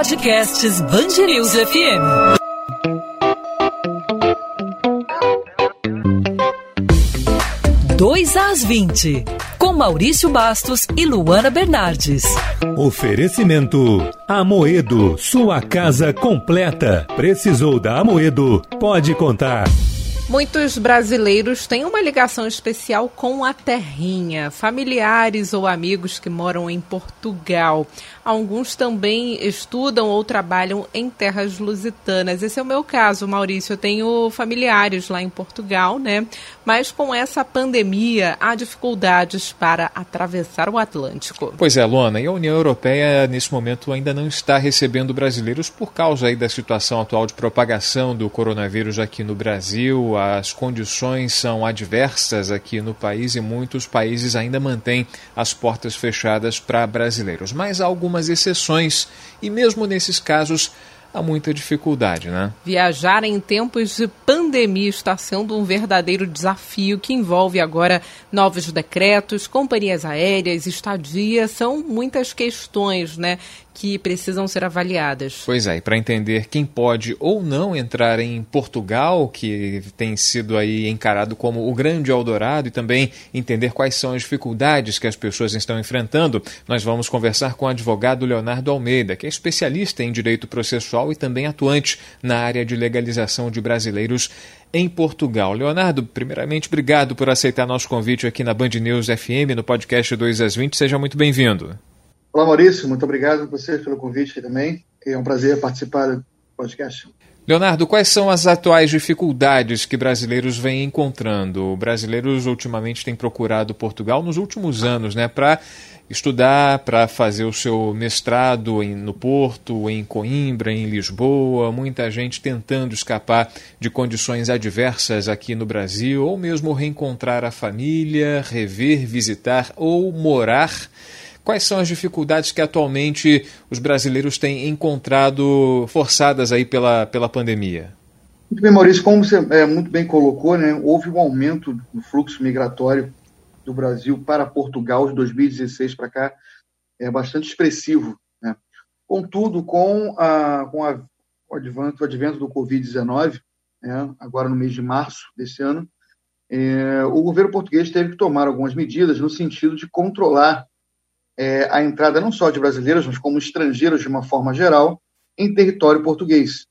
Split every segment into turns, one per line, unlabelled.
Podcasts Bangerils FM. Dois às 20, com Maurício Bastos e Luana Bernardes.
Oferecimento Amoedo, sua casa completa. Precisou da Amoedo? Pode contar.
Muitos brasileiros têm uma ligação especial com a terrinha, familiares ou amigos que moram em Portugal. Alguns também estudam ou trabalham em terras lusitanas. Esse é o meu caso, Maurício. Eu tenho familiares lá em Portugal, né? Mas com essa pandemia, há dificuldades para atravessar o Atlântico.
Pois é, Luana, e a União Europeia, nesse momento, ainda não está recebendo brasileiros por causa aí da situação atual de propagação do coronavírus aqui no Brasil as condições são adversas aqui no país e muitos países ainda mantêm as portas fechadas para brasileiros. Mas há algumas exceções e, mesmo nesses casos, há muita dificuldade, né?
Viajar em tempos de pandemia está sendo um verdadeiro desafio que envolve agora novos decretos, companhias aéreas, estadia, são muitas questões, né, que precisam ser avaliadas.
Pois é, e para entender quem pode ou não entrar em Portugal, que tem sido aí encarado como o grande Eldorado, e também entender quais são as dificuldades que as pessoas estão enfrentando, nós vamos conversar com o advogado Leonardo Almeida, que é especialista em direito processual e também atuante na área de legalização de brasileiros em Portugal. Leonardo, primeiramente, obrigado por aceitar nosso convite aqui na Band News FM, no podcast 2 às 20. Seja muito bem-vindo.
Olá, Maurício. Muito obrigado a você pelo convite também. É um prazer participar do podcast.
Leonardo, quais são as atuais dificuldades que brasileiros vêm encontrando? Brasileiros ultimamente têm procurado Portugal nos últimos anos, né, para estudar, para fazer o seu mestrado em, no Porto, em Coimbra, em Lisboa, muita gente tentando escapar de condições adversas aqui no Brasil, ou mesmo reencontrar a família, rever, visitar ou morar Quais são as dificuldades que atualmente os brasileiros têm encontrado forçadas aí pela, pela pandemia?
Muito bem, Maurício, como você é, muito bem colocou, né, houve um aumento do fluxo migratório do Brasil para Portugal de 2016 para cá, é bastante expressivo. Né? Contudo, com, a, com a, o, advento, o advento do Covid-19, né, agora no mês de março desse ano, é, o governo português teve que tomar algumas medidas no sentido de controlar é, a entrada não só de brasileiros, mas como estrangeiros de uma forma geral, em território português.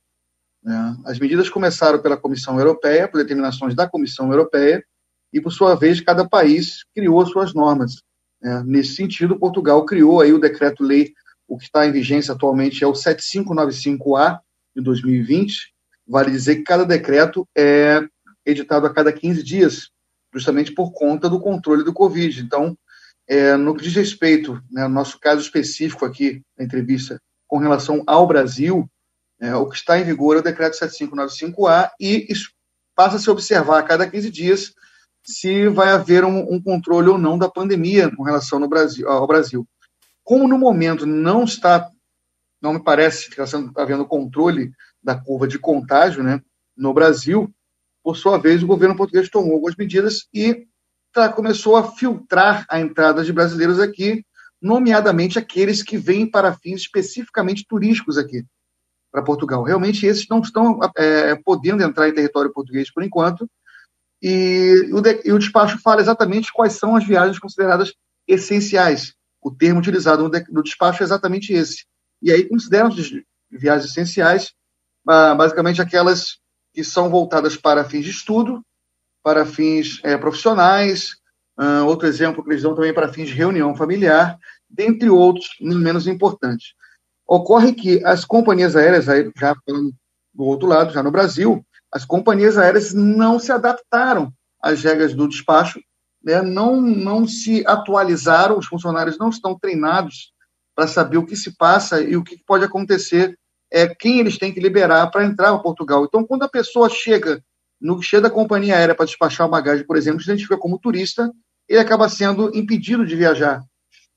Né? As medidas começaram pela Comissão Europeia, por determinações da Comissão Europeia, e, por sua vez, cada país criou suas normas. Né? Nesse sentido, Portugal criou aí o decreto-lei, o que está em vigência atualmente é o 7595A de 2020. Vale dizer que cada decreto é editado a cada 15 dias, justamente por conta do controle do Covid. Então, é, no que diz respeito, né, no nosso caso específico aqui na entrevista, com relação ao Brasil, é, o que está em vigor é o decreto 7595A e passa a se observar a cada 15 dias se vai haver um, um controle ou não da pandemia com relação Brasil, ao Brasil. Como no momento não está, não me parece que está havendo controle da curva de contágio né, no Brasil, por sua vez, o governo português tomou algumas medidas e começou a filtrar a entrada de brasileiros aqui, nomeadamente aqueles que vêm para fins especificamente turísticos aqui para Portugal. Realmente esses não estão é, podendo entrar em território português por enquanto, e o, de, e o, despacho fala exatamente quais são as viagens consideradas essenciais. O termo utilizado no, de, no despacho é exatamente esse. E aí consideram viagens essenciais basicamente aquelas que são voltadas para fins de estudo, para fins é, profissionais, uh, outro exemplo que eles dão também para fins de reunião familiar, dentre outros, não menos importantes. Ocorre que as companhias aéreas, já falando do outro lado, já no Brasil, as companhias aéreas não se adaptaram às regras do despacho, né, não, não se atualizaram, os funcionários não estão treinados para saber o que se passa e o que pode acontecer, é quem eles têm que liberar para entrar em Portugal. Então, quando a pessoa chega no guichê da companhia aérea para despachar a bagagem, por exemplo, se identifica como turista, ele acaba sendo impedido de viajar.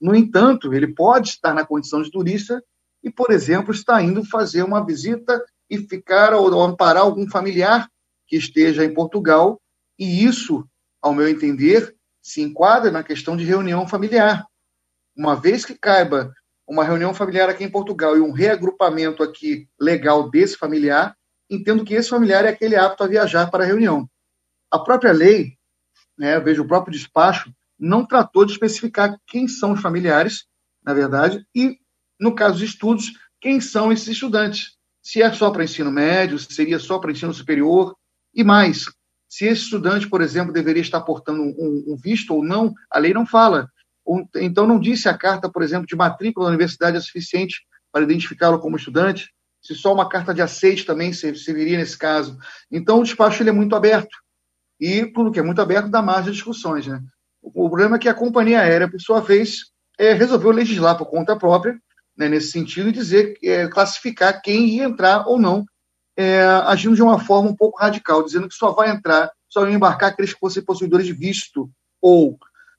No entanto, ele pode estar na condição de turista e, por exemplo, está indo fazer uma visita e ficar ou amparar algum familiar que esteja em Portugal, e isso, ao meu entender, se enquadra na questão de reunião familiar. Uma vez que caiba uma reunião familiar aqui em Portugal e um reagrupamento aqui legal desse familiar, entendo que esse familiar é aquele apto a viajar para a reunião. A própria lei, né, vejo o próprio despacho, não tratou de especificar quem são os familiares, na verdade, e, no caso de estudos, quem são esses estudantes. Se é só para ensino médio, se seria só para ensino superior, e mais. Se esse estudante, por exemplo, deveria estar portando um, um visto ou não, a lei não fala. Então, não disse a carta, por exemplo, de matrícula da universidade é suficiente para identificá-lo como estudante, se só uma carta de aceite também serviria nesse caso. Então, o despacho ele é muito aberto. E tudo que é muito aberto dá margem a discussões. Né? O problema é que a companhia aérea, por sua vez, é, resolveu legislar por conta própria, né, nesse sentido, e dizer, é, classificar quem ia entrar ou não, é, agindo de uma forma um pouco radical, dizendo que só vai entrar, só iam embarcar aqueles que fossem possuidores de visto, ou,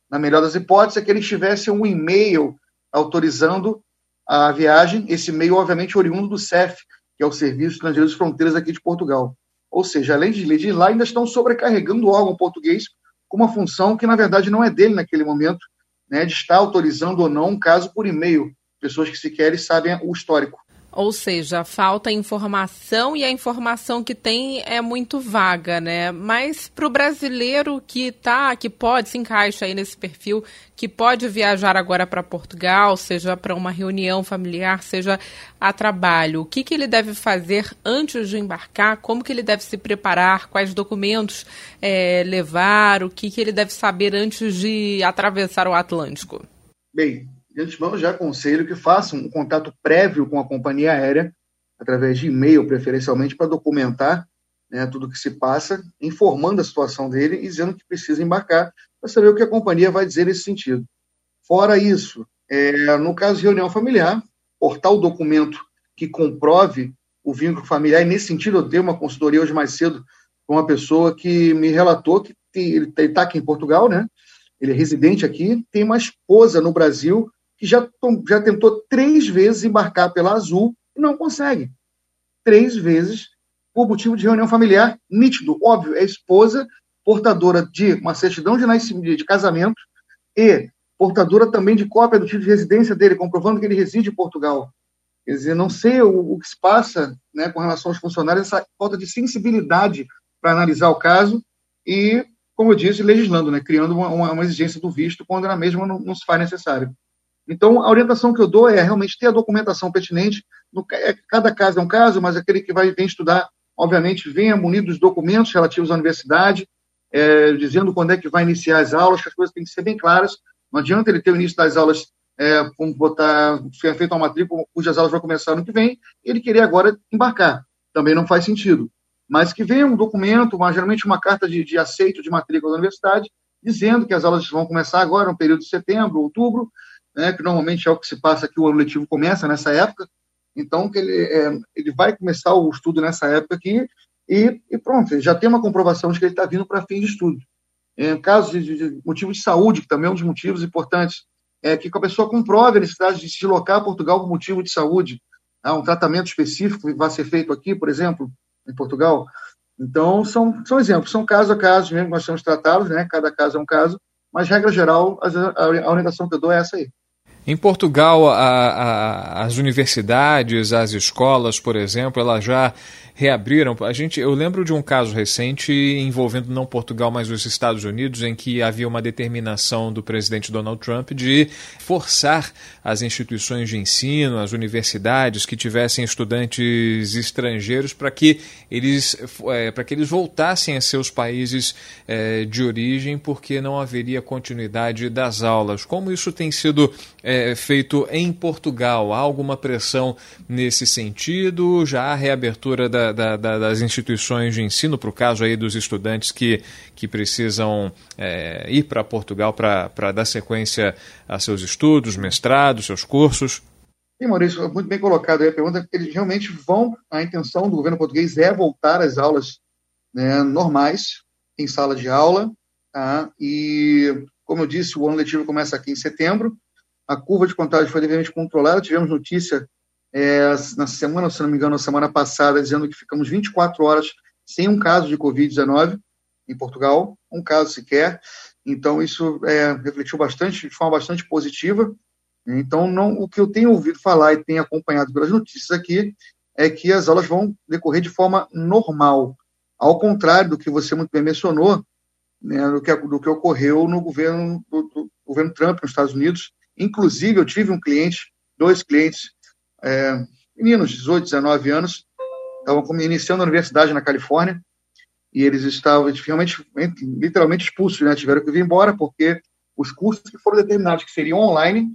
na melhor das hipóteses, é que eles tivessem um e-mail autorizando a viagem, esse e-mail, obviamente, oriundo do CEF, que é o Serviço Estrangeiro de Fronteiras aqui de Portugal. Ou seja, além de legislar, ainda estão sobrecarregando o órgão português com uma função que, na verdade, não é dele naquele momento, né, de estar autorizando ou não um caso por e-mail, pessoas que sequer sabem o histórico.
Ou seja, falta informação e a informação que tem é muito vaga, né? Mas para o brasileiro que tá, que pode se encaixa aí nesse perfil, que pode viajar agora para Portugal, seja para uma reunião familiar, seja a trabalho, o que, que ele deve fazer antes de embarcar? Como que ele deve se preparar? Quais documentos é, levar? O que, que ele deve saber antes de atravessar o Atlântico?
Bem, de antemão já aconselho que façam um contato prévio com a companhia aérea, através de e-mail, preferencialmente, para documentar né, tudo o que se passa, informando a situação dele e dizendo que precisa embarcar, para saber o que a companhia vai dizer nesse sentido. Fora isso, é, no caso de reunião familiar, portar o documento que comprove o vínculo familiar, e nesse sentido eu dei uma consultoria hoje mais cedo com uma pessoa que me relatou que ele está aqui em Portugal, né? Ele é residente aqui, tem uma esposa no Brasil que já, já tentou três vezes embarcar pela Azul e não consegue. Três vezes por motivo de reunião familiar nítido. Óbvio, é esposa, portadora de uma certidão de nascimento, de casamento e portadora também de cópia do título de residência dele, comprovando que ele reside em Portugal. Quer dizer, não sei o, o que se passa né, com relação aos funcionários, essa falta de sensibilidade para analisar o caso e, como eu disse, legislando, né, criando uma, uma, exigência do visto quando na mesma não, não se faz necessário. Então, a orientação que eu dou é realmente ter a documentação pertinente. No, é, cada caso é um caso, mas aquele que vai vem estudar, obviamente, venha munido dos documentos relativos à universidade, é, dizendo quando é que vai iniciar as aulas, que as coisas têm que ser bem claras. Não adianta ele ter o início das aulas, é, como botar, ser feito uma matrícula, cujas aulas vão começar no que vem, e ele querer agora embarcar. Também não faz sentido. Mas que venha um documento, uma, geralmente uma carta de, de aceito de matrícula da universidade, dizendo que as aulas vão começar agora, no período de setembro, outubro, né, que normalmente é o que se passa aqui, o ano letivo começa nessa época, então que ele, é, ele vai começar o estudo nessa época aqui e, e pronto, já tem uma comprovação de que ele está vindo para fim de estudo. Em caso de, de, motivo de saúde, que também é um dos motivos importantes, é que a pessoa comprove a necessidade de se deslocar a Portugal por motivo de saúde, há um tratamento específico que vai ser feito aqui, por exemplo, em Portugal. Então, são, são exemplos, são caso a caso mesmo, nós temos tratá-los, né? cada caso é um caso, mas, regra geral, a, a orientação que eu dou é essa aí.
Em Portugal, a, a, as universidades, as escolas, por exemplo, elas já reabriram. A gente, eu lembro de um caso recente envolvendo não Portugal, mas os Estados Unidos, em que havia uma determinação do presidente Donald Trump de forçar as instituições de ensino, as universidades que tivessem estudantes estrangeiros para que eles é, para que eles voltassem a seus países é, de origem, porque não haveria continuidade das aulas. Como isso tem sido é, feito em Portugal? Há alguma pressão nesse sentido? Já há reabertura da da, da, das instituições de ensino, para o caso aí dos estudantes que, que precisam é, ir para Portugal para dar sequência a seus estudos, mestrados, seus cursos?
Sim, Maurício, muito bem colocado aí a pergunta. Eles realmente vão, a intenção do governo português é voltar às aulas né, normais, em sala de aula, tá? e, como eu disse, o ano letivo começa aqui em setembro, a curva de contágio foi devidamente controlada, tivemos notícia é, na semana, se não me engano, na semana passada, dizendo que ficamos 24 horas sem um caso de Covid-19 em Portugal, um caso sequer. Então, isso é, refletiu bastante, de forma bastante positiva. Então, não, o que eu tenho ouvido falar e tenho acompanhado pelas notícias aqui é que as aulas vão decorrer de forma normal, ao contrário do que você muito bem mencionou, né, do, que, do que ocorreu no governo, do, do governo Trump nos Estados Unidos. Inclusive, eu tive um cliente, dois clientes, é, meninos de 18, 19 anos, estavam iniciando a universidade na Califórnia, e eles estavam realmente, literalmente expulsos, né? tiveram que vir embora, porque os cursos que foram determinados que seriam online,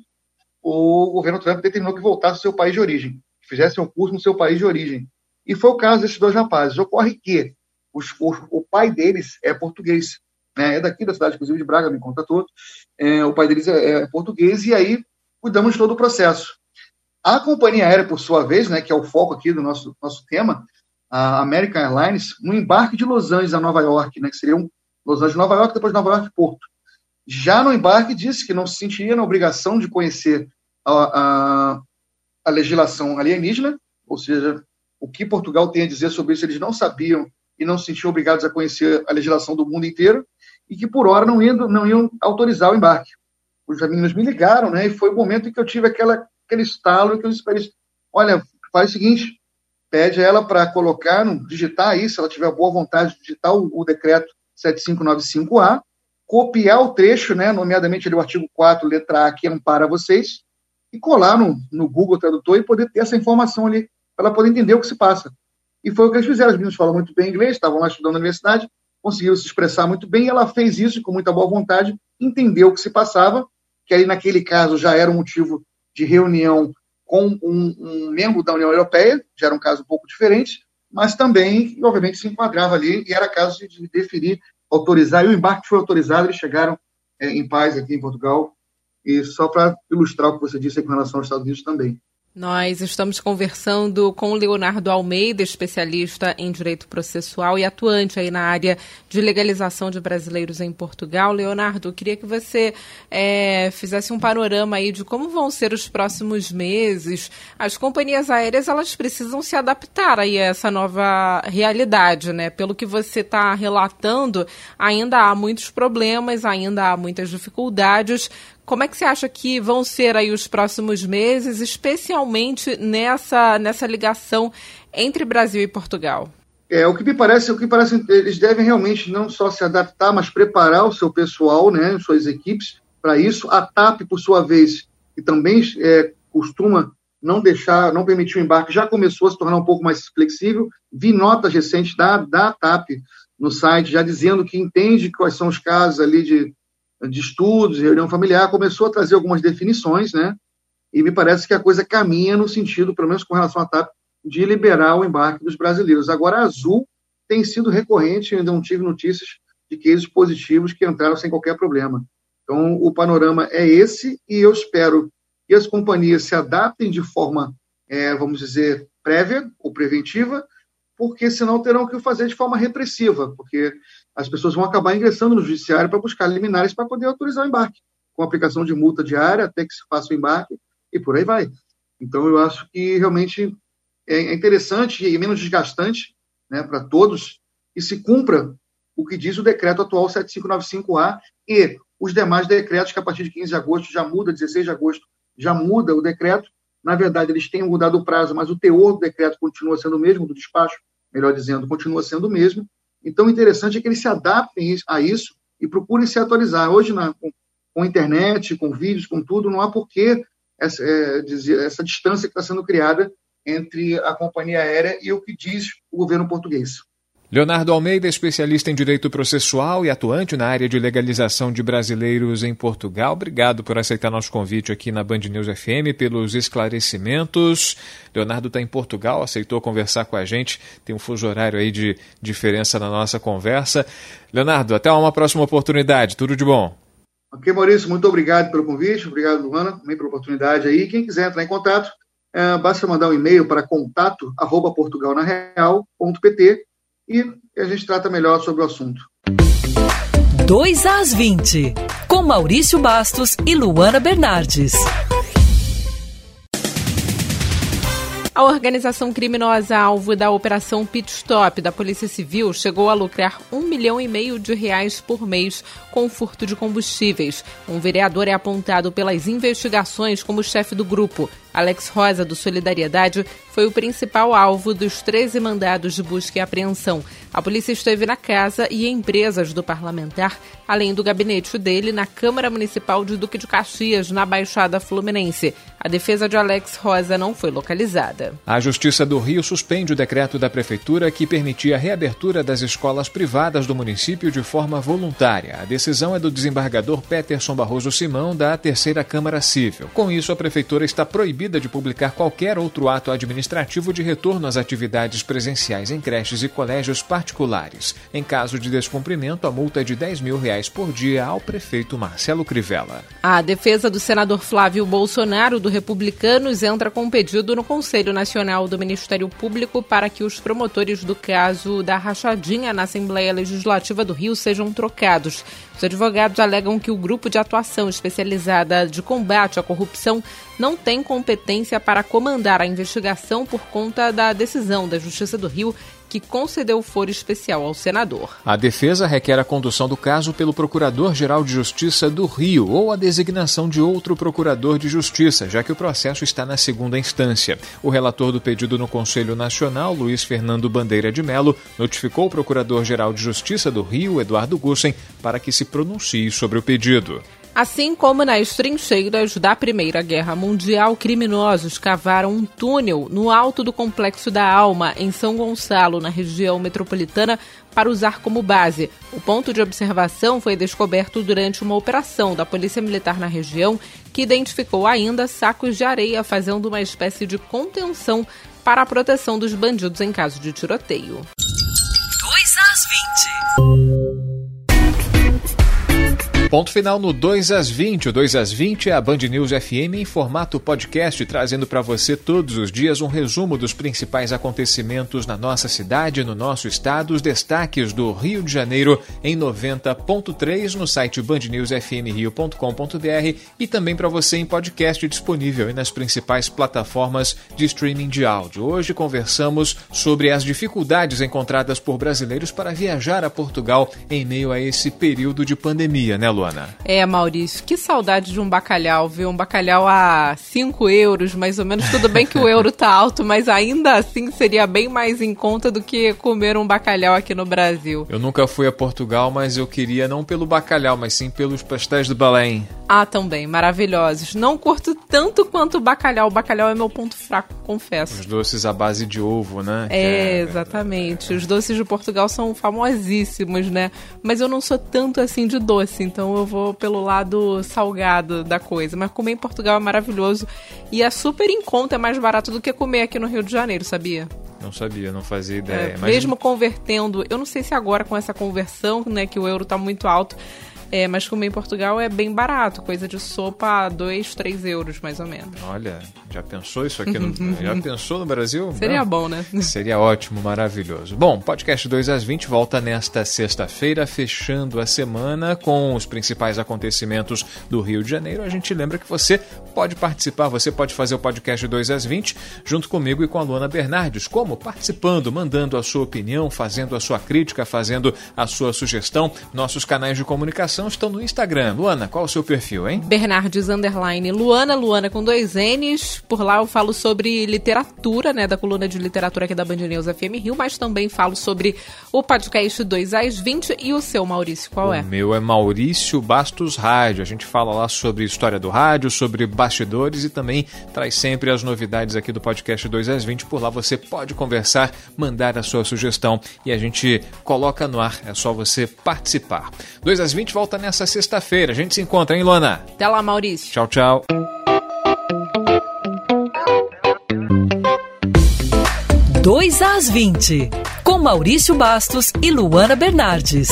o governo Trump determinou que voltasse ao seu país de origem, que fizessem um curso no seu país de origem. E foi o caso desses dois rapazes. Ocorre que os, o, o pai deles é português, né? é daqui da cidade, inclusive de Braga, me contatou. É, o pai deles é, é, português, e aí cuidamos de todo o processo. A companhia aérea, por sua vez, né, que é o foco aqui do nosso, nosso tema, a American Airlines, no embarque de Los Angeles a Nova York, né, que seria um Los Angeles Nova York, depois Nova York Porto. Já no embarque disse que não se sentiria na obrigação de conhecer a, a, a legislação alienígena, ou seja, o que Portugal tem a dizer sobre isso, eles não sabiam e não se sentiam obrigados a conhecer a legislação do mundo inteiro, e que por hora não iam, não iam autorizar o embarque. Os meninos me ligaram, né, e foi o momento em que eu tive aquela, aquele estalo que disse olha, faz o seguinte, pede ela para colocar, no, digitar isso, se ela tiver boa vontade de digitar o, o decreto 7595A, copiar o trecho, né, nomeadamente ali, o artigo 4, letra A, que ampara vocês, e colar no, no Google Tradutor e poder ter essa informação ali, para ela poder entender o que se passa. E foi o que eles fizeram. As meninas falam muito bem inglês, estavam lá estudando na universidade, conseguiram se expressar muito bem, e ela fez isso com muita boa vontade, entendeu o que se passava, que aí naquele caso já era um motivo de reunião com um, um, membro da União Europeia, já era um caso um pouco diferente, mas também, obviamente, se enquadrava ali e era caso de definir, autorizar, e o embarque foi autorizado, eles chegaram é, em paz aqui em Portugal, e só para ilustrar o que você disse com relação aos Estados Unidos também.
Nós estamos conversando com Leonardo Almeida, especialista em direito processual e atuante aí na área de legalização de brasileiros em Portugal. Leonardo, queria que você é, fizesse um panorama aí de como vão ser os próximos meses. As companhias aéreas elas precisam se adaptar aí a essa nova realidade, né? Pelo que você está relatando, ainda há muitos problemas, ainda há muitas dificuldades. Como é que você acha que vão ser aí os próximos meses, especialmente nessa, nessa ligação entre Brasil e Portugal?
É, o que me parece, o que parece, eles devem realmente não só se adaptar, mas preparar o seu pessoal, né, suas equipes para isso. A TAP, por sua vez, que também é, costuma não deixar, não permitir o embarque, já começou a se tornar um pouco mais flexível. Vi notas recentes da, da TAP no site já dizendo que entende quais são os casos ali de de estudos, reunião familiar, começou a trazer algumas definições, né? E me parece que a coisa caminha no sentido, pelo menos com relação à TAP, de liberar o embarque dos brasileiros. Agora, a Azul tem sido recorrente, ainda não tive notícias de cases positivos que entraram sem qualquer problema. Então, o panorama é esse, e eu espero que as companhias se adaptem de forma, é, vamos dizer, prévia ou preventiva, porque senão terão que fazer de forma repressiva, porque as pessoas vão acabar ingressando no judiciário para buscar liminares para poder autorizar o embarque, com aplicação de multa diária até que se faça o embarque e por aí vai. Então, eu acho que realmente é interessante e menos desgastante né, para todos que se cumpra o que diz o decreto atual 7595A e os demais decretos que a partir de 15 de agosto já muda, 16 de agosto já muda o decreto. Na verdade, eles têm mudado o prazo, mas o teor do decreto continua sendo o mesmo, do despacho, melhor dizendo, continua sendo o mesmo. Então, o interessante é que eles se adaptem a isso e procurem se atualizar. Hoje, na, com, com internet, com vídeos, com tudo, não há porquê essa, é, dizer, essa distância que está sendo criada entre a companhia aérea e o que diz o governo português.
Leonardo Almeida, especialista em direito processual e atuante na área de legalização de brasileiros em Portugal. Obrigado por aceitar nosso convite aqui na Band News FM, pelos esclarecimentos. Leonardo está em Portugal, aceitou conversar com a gente. Tem um fuso horário aí de diferença na nossa conversa. Leonardo, até uma próxima oportunidade. Tudo de bom.
Ok, Maurício, muito obrigado pelo convite. Obrigado, Luana, também pela oportunidade aí. Quem quiser entrar em contato, é, basta mandar um e-mail para contato arroba portugalnareal.pt e a gente trata melhor sobre o assunto.
2 às 20, com Maurício Bastos e Luana Bernardes.
A organização criminosa alvo da Operação Pit Stop da Polícia Civil chegou a lucrar um milhão e meio de reais por mês com furto de combustíveis. Um vereador é apontado pelas investigações como chefe do grupo. Alex Rosa, do Solidariedade, foi o principal alvo dos 13 mandados de busca e apreensão. A polícia esteve na casa e empresas do parlamentar, além do gabinete dele na Câmara Municipal de Duque de Caxias, na Baixada Fluminense. A defesa de Alex Rosa não foi localizada.
A Justiça do Rio suspende o decreto da Prefeitura que permitia a reabertura das escolas privadas do município de forma voluntária. A decisão é do desembargador Peterson Barroso Simão, da Terceira Câmara Civil. Com isso, a Prefeitura está proibida de publicar qualquer outro ato administrativo de retorno às atividades presenciais em creches e colégios particulares. Em caso de descumprimento, a multa é de 10 mil reais por dia ao prefeito Marcelo Crivella.
A defesa do senador Flávio Bolsonaro, do Republicanos, entra com um pedido no Conselho Nacional do Ministério Público para que os promotores do caso da rachadinha na Assembleia Legislativa do Rio sejam trocados. Os advogados alegam que o grupo de atuação especializada de combate à corrupção não tem competência para comandar a investigação por conta da decisão da Justiça do Rio que concedeu foro especial ao senador.
A defesa requer a condução do caso pelo Procurador-Geral de Justiça do Rio ou a designação de outro procurador de justiça, já que o processo está na segunda instância. O relator do pedido no Conselho Nacional, Luiz Fernando Bandeira de Melo, notificou o Procurador-Geral de Justiça do Rio, Eduardo Gussen, para que se pronuncie sobre o pedido.
Assim como nas trincheiras da Primeira Guerra Mundial, criminosos cavaram um túnel no alto do Complexo da Alma, em São Gonçalo, na região metropolitana, para usar como base. O ponto de observação foi descoberto durante uma operação da Polícia Militar na região, que identificou ainda sacos de areia, fazendo uma espécie de contenção para a proteção dos bandidos em caso de tiroteio.
2 às 20.
Ponto final no 2 às 20. O 2 às 20 é a Band News FM em formato podcast, trazendo para você todos os dias um resumo dos principais acontecimentos na nossa cidade, no nosso estado, os destaques do Rio de Janeiro em 90.3 no site bandnewsfmrio.com.br e também para você em podcast disponível nas principais plataformas de streaming de áudio. Hoje conversamos sobre as dificuldades encontradas por brasileiros para viajar a Portugal em meio a esse período de pandemia, né, Luana?
É, Maurício, que saudade de um bacalhau, viu? Um bacalhau a 5 euros, mais ou menos. Tudo bem que o euro tá alto, mas ainda assim seria bem mais em conta do que comer um bacalhau aqui no Brasil.
Eu nunca fui a Portugal, mas eu queria não pelo bacalhau, mas sim pelos pastéis de Belém.
Ah, também, maravilhosos. Não curto tanto quanto o bacalhau. O bacalhau é meu ponto fraco, confesso.
Os doces à base de ovo, né?
É, é, exatamente. Os doces de Portugal são famosíssimos, né? Mas eu não sou tanto assim de doce, então eu vou pelo lado salgado da coisa. Mas comer em Portugal é maravilhoso e é super em conta, é mais barato do que comer aqui no Rio de Janeiro, sabia?
Não sabia, não fazia ideia.
É. Mesmo convertendo, eu não sei se agora com essa conversão, né, que o euro tá muito alto, é, mas comer em Portugal é bem barato, coisa de sopa a 2, 3 euros, mais ou menos.
Olha, já pensou isso aqui no, já pensou no Brasil?
Seria Não. bom, né?
Seria ótimo, maravilhoso. Bom, podcast 2 às 20 volta nesta sexta-feira, fechando a semana com os principais acontecimentos do Rio de Janeiro. A gente lembra que você pode participar, você pode fazer o podcast 2 às 20 junto comigo e com a Luana Bernardes. Como? Participando, mandando a sua opinião, fazendo a sua crítica, fazendo a sua sugestão. Nossos canais de comunicação estão no Instagram. Luana, qual é o seu perfil, hein?
Bernardes Underline Luana, Luana com dois N's. Por lá eu falo sobre literatura, né, da coluna de literatura aqui da Band News FM Rio, mas também falo sobre o podcast 2 às 20 e o seu, Maurício, qual
o
é?
O meu é Maurício Bastos Rádio. A gente fala lá sobre história do rádio, sobre bastidores e também traz sempre as novidades aqui do podcast 2 às 20. Por lá você pode conversar, mandar a sua sugestão e a gente coloca no ar. É só você participar. 2 às 20 volta volta nessa sexta-feira. A gente se encontra, hein, Luana?
Até lá, Maurício.
Tchau, tchau.
Dois às 20, com Maurício Bastos e Luana Bernardes.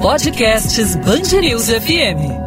Podcasts Bangerils FM.